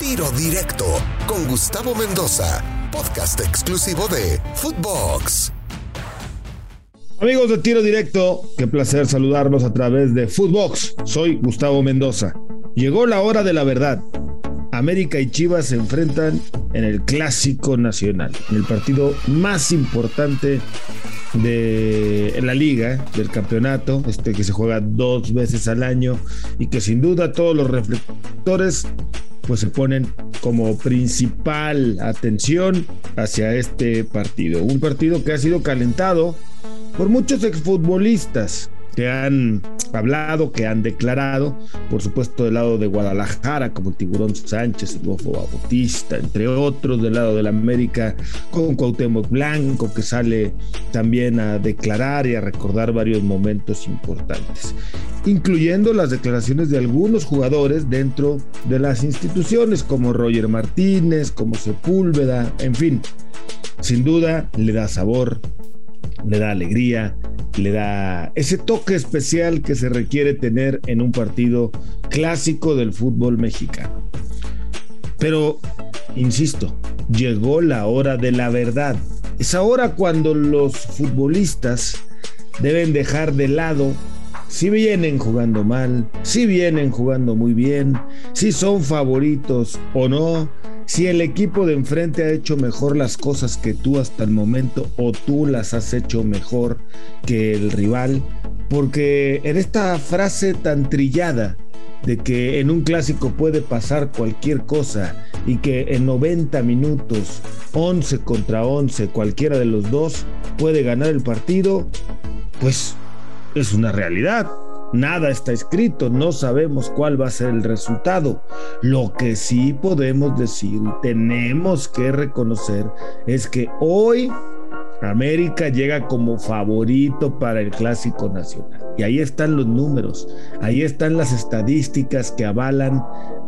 Tiro Directo con Gustavo Mendoza, podcast exclusivo de Footbox. Amigos de Tiro Directo, qué placer saludarlos a través de Footbox. Soy Gustavo Mendoza. Llegó la hora de la verdad. América y Chivas se enfrentan en el Clásico Nacional, en el partido más importante de la liga, del campeonato, este que se juega dos veces al año y que sin duda todos los reflectores pues se ponen como principal atención hacia este partido. Un partido que ha sido calentado por muchos exfutbolistas que han hablado, que han declarado, por supuesto del lado de Guadalajara, como Tiburón Sánchez, Bofo Bautista, entre otros, del lado de la América, con Cuauhtémoc Blanco, que sale también a declarar y a recordar varios momentos importantes, incluyendo las declaraciones de algunos jugadores dentro de las instituciones, como Roger Martínez, como Sepúlveda, en fin, sin duda le da sabor, le da alegría, le da ese toque especial que se requiere tener en un partido clásico del fútbol mexicano. Pero, insisto, llegó la hora de la verdad. Es ahora cuando los futbolistas deben dejar de lado si vienen jugando mal, si vienen jugando muy bien, si son favoritos o no, si el equipo de enfrente ha hecho mejor las cosas que tú hasta el momento o tú las has hecho mejor que el rival, porque en esta frase tan trillada de que en un clásico puede pasar cualquier cosa y que en 90 minutos, 11 contra 11, cualquiera de los dos puede ganar el partido, pues es una realidad. Nada está escrito, no sabemos cuál va a ser el resultado. Lo que sí podemos decir y tenemos que reconocer es que hoy América llega como favorito para el Clásico Nacional. Y ahí están los números, ahí están las estadísticas que avalan.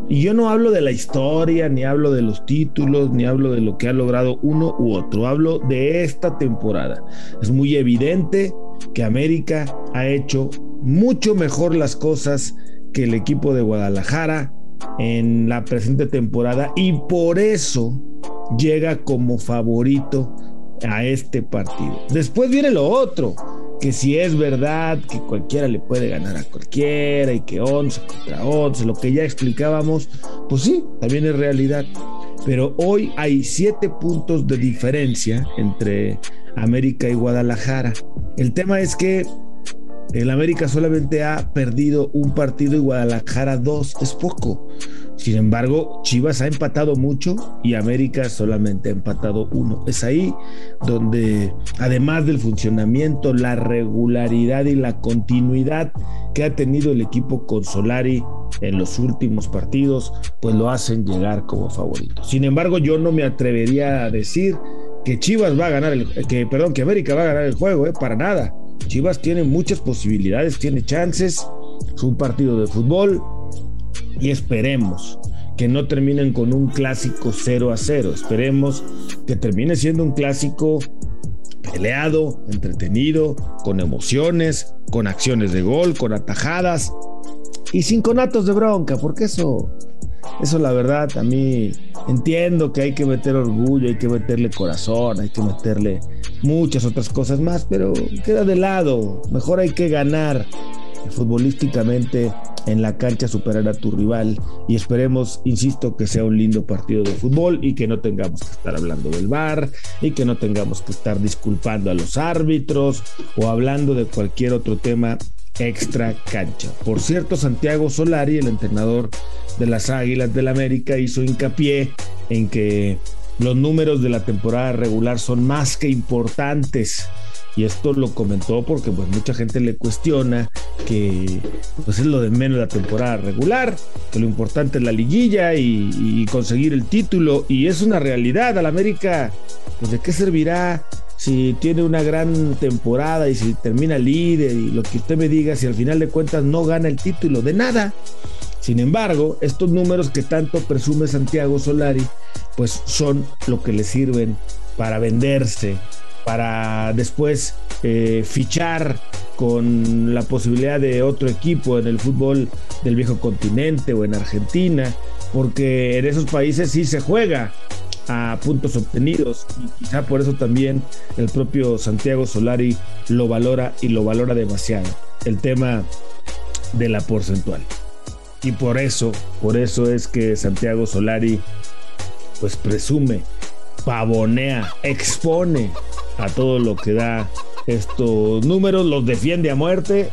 Y yo no hablo de la historia, ni hablo de los títulos, ni hablo de lo que ha logrado uno u otro. Hablo de esta temporada. Es muy evidente que América ha hecho mucho mejor las cosas que el equipo de Guadalajara en la presente temporada y por eso llega como favorito a este partido. Después viene lo otro, que si es verdad que cualquiera le puede ganar a cualquiera y que 11 contra 11, lo que ya explicábamos, pues sí, también es realidad. Pero hoy hay siete puntos de diferencia entre América y Guadalajara. El tema es que el América solamente ha perdido un partido y Guadalajara dos, es poco. Sin embargo, Chivas ha empatado mucho y América solamente ha empatado uno. Es ahí donde, además del funcionamiento, la regularidad y la continuidad que ha tenido el equipo con Solari en los últimos partidos, pues lo hacen llegar como favorito. Sin embargo, yo no me atrevería a decir que Chivas va a ganar el, que perdón, que América va a ganar el juego, ¿eh? para nada. Chivas tiene muchas posibilidades, tiene chances, es un partido de fútbol y esperemos que no terminen con un clásico 0 a 0. Esperemos que termine siendo un clásico peleado, entretenido, con emociones, con acciones de gol, con atajadas y sin conatos de bronca, porque eso eso la verdad a mí entiendo que hay que meter orgullo, hay que meterle corazón, hay que meterle muchas otras cosas más, pero queda de lado. Mejor hay que ganar futbolísticamente en la cancha, superar a tu rival y esperemos, insisto, que sea un lindo partido de fútbol y que no tengamos que estar hablando del bar y que no tengamos que estar disculpando a los árbitros o hablando de cualquier otro tema extra cancha. Por cierto, Santiago Solari, el entrenador de las Águilas del América, hizo hincapié en que los números de la temporada regular son más que importantes. Y esto lo comentó porque pues mucha gente le cuestiona que pues es lo de menos la temporada regular, que lo importante es la liguilla y, conseguir el título. Y es una realidad, al América, pues de qué servirá si tiene una gran temporada y si termina líder y lo que usted me diga, si al final de cuentas no gana el título, de nada. Sin embargo, estos números que tanto presume Santiago Solari, pues son lo que le sirven para venderse, para después eh, fichar con la posibilidad de otro equipo en el fútbol del viejo continente o en Argentina porque en esos países sí se juega a puntos obtenidos y quizá por eso también el propio Santiago Solari lo valora y lo valora demasiado el tema de la porcentual. Y por eso por eso es que Santiago Solari pues presume pavonea expone a todo lo que da estos números los defiende a muerte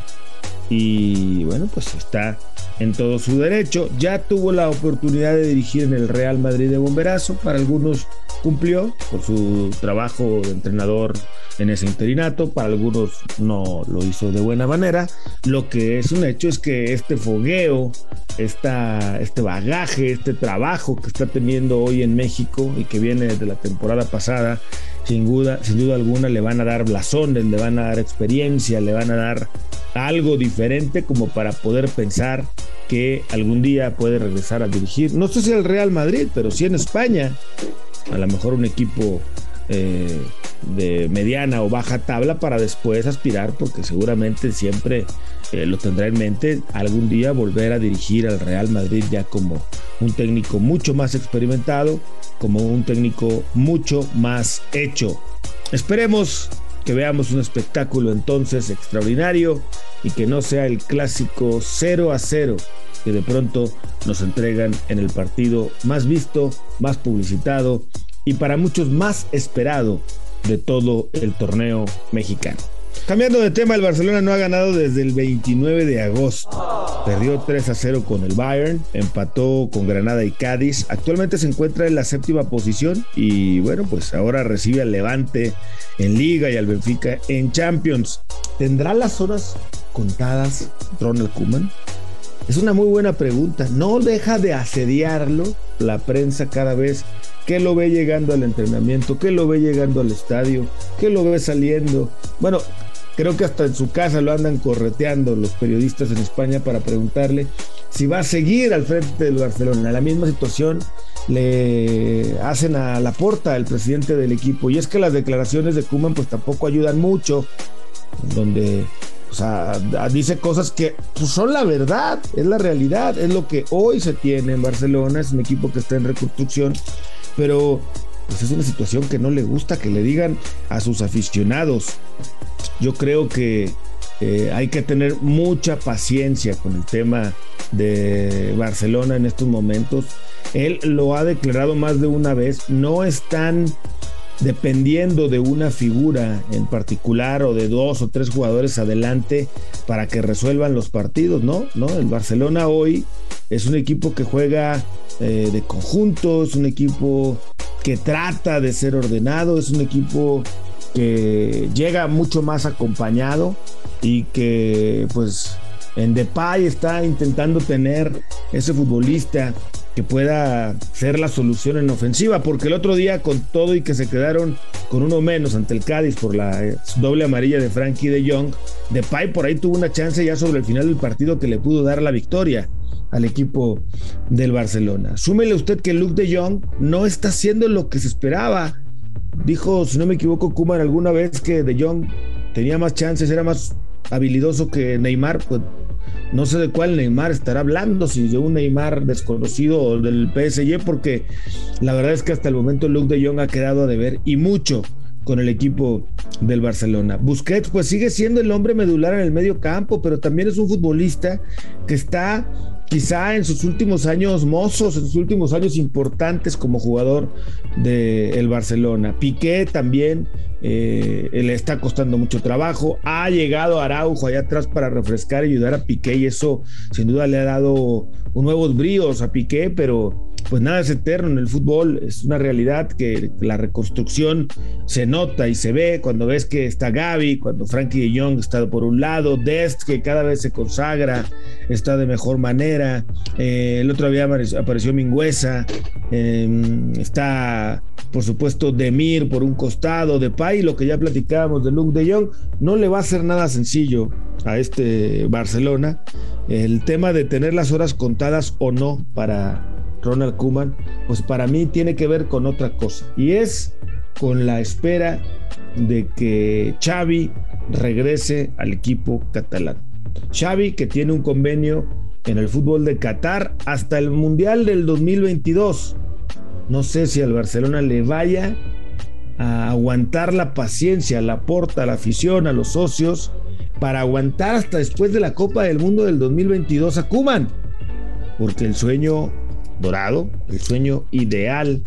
y bueno pues está en todo su derecho. Ya tuvo la oportunidad de dirigir en el Real Madrid de Bomberazo. Para algunos cumplió por su trabajo de entrenador en ese interinato. Para algunos no lo hizo de buena manera. Lo que es un hecho es que este fogueo, esta, este bagaje, este trabajo que está teniendo hoy en México y que viene desde la temporada pasada, sin duda, sin duda alguna le van a dar blasones, le van a dar experiencia, le van a dar algo diferente como para poder pensar que algún día puede regresar a dirigir, no sé si el Real Madrid, pero sí en España, a lo mejor un equipo eh, de mediana o baja tabla para después aspirar, porque seguramente siempre lo tendrá en mente algún día volver a dirigir al Real Madrid ya como un técnico mucho más experimentado, como un técnico mucho más hecho. Esperemos que veamos un espectáculo entonces extraordinario y que no sea el clásico 0 a 0 que de pronto nos entregan en el partido más visto, más publicitado y para muchos más esperado de todo el torneo mexicano. Cambiando de tema, el Barcelona no ha ganado desde el 29 de agosto. Perdió 3 a 0 con el Bayern, empató con Granada y Cádiz. Actualmente se encuentra en la séptima posición y bueno, pues ahora recibe al Levante en Liga y al Benfica en Champions. ¿Tendrá las horas contadas Ronald Koeman? Es una muy buena pregunta. No deja de asediarlo la prensa cada vez que lo ve llegando al entrenamiento, que lo ve llegando al estadio, que lo ve saliendo. Bueno, creo que hasta en su casa lo andan correteando los periodistas en España para preguntarle si va a seguir al frente del Barcelona. La misma situación le hacen a la porta el presidente del equipo. Y es que las declaraciones de Kuman pues tampoco ayudan mucho, donde o sea, dice cosas que pues, son la verdad, es la realidad, es lo que hoy se tiene en Barcelona, es un equipo que está en reconstrucción, pero pues es una situación que no le gusta que le digan a sus aficionados. Yo creo que eh, hay que tener mucha paciencia con el tema de Barcelona en estos momentos. Él lo ha declarado más de una vez, no están dependiendo de una figura en particular o de dos o tres jugadores adelante para que resuelvan los partidos, ¿no? ¿No? El Barcelona hoy es un equipo que juega eh, de conjunto, es un equipo que trata de ser ordenado, es un equipo que llega mucho más acompañado y que pues en Depay está intentando tener ese futbolista que pueda ser la solución en ofensiva, porque el otro día con todo y que se quedaron con uno menos ante el Cádiz por la eh, doble amarilla de Frankie de Jong, Depay por ahí tuvo una chance ya sobre el final del partido que le pudo dar la victoria al equipo del Barcelona. Súmele usted que Luke de Jong no está haciendo lo que se esperaba. Dijo, si no me equivoco, Kumar alguna vez que de Jong tenía más chances, era más habilidoso que Neymar, pues no sé de cuál Neymar estará hablando, si de un Neymar desconocido o del PSG, porque la verdad es que hasta el momento Luke de Jong ha quedado a deber y mucho con el equipo del Barcelona. Busquets pues sigue siendo el hombre medular en el medio campo, pero también es un futbolista que está quizá en sus últimos años mozos, en sus últimos años importantes como jugador del Barcelona. Piqué también eh, le está costando mucho trabajo. Ha llegado Araujo allá atrás para refrescar y ayudar a Piqué y eso sin duda le ha dado nuevos bríos a Piqué, pero pues nada es eterno en el fútbol, es una realidad que la reconstrucción se nota y se ve cuando ves que está Gaby, cuando Frankie de Jong está por un lado, Dest que cada vez se consagra, está de mejor manera, eh, el otro día apareció Mingüesa, em, está por supuesto Demir por un costado, de Pay, lo que ya platicábamos de Luke de Jong, no le va a ser nada sencillo a este Barcelona el tema de tener las horas contadas o no para Ronald Kuman, pues para mí tiene que ver con otra cosa y es con la espera de que Xavi regrese al equipo catalán. Xavi que tiene un convenio en el fútbol de Qatar hasta el Mundial del 2022. No sé si al Barcelona le vaya a aguantar la paciencia, la porta, la afición, a los socios, para aguantar hasta después de la Copa del Mundo del 2022 a Cuman. Porque el sueño dorado, el sueño ideal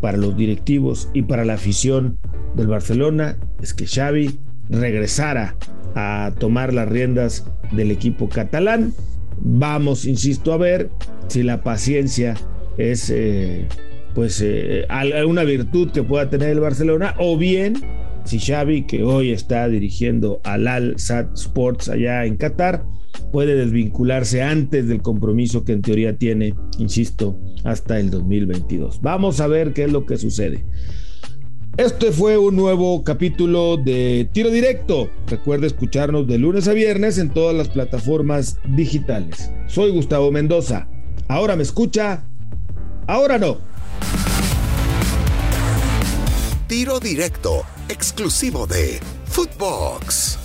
para los directivos y para la afición del Barcelona es que Xavi regresara a tomar las riendas del equipo catalán. Vamos, insisto, a ver si la paciencia es eh, pues eh, virtud que pueda tener el Barcelona o bien si Xavi, que hoy está dirigiendo al Al Sadd Sports allá en Qatar, puede desvincularse antes del compromiso que en teoría tiene, insisto, hasta el 2022. Vamos a ver qué es lo que sucede. Este fue un nuevo capítulo de Tiro Directo. Recuerda escucharnos de lunes a viernes en todas las plataformas digitales. Soy Gustavo Mendoza. Ahora me escucha, ahora no. Tiro Directo, exclusivo de Footbox.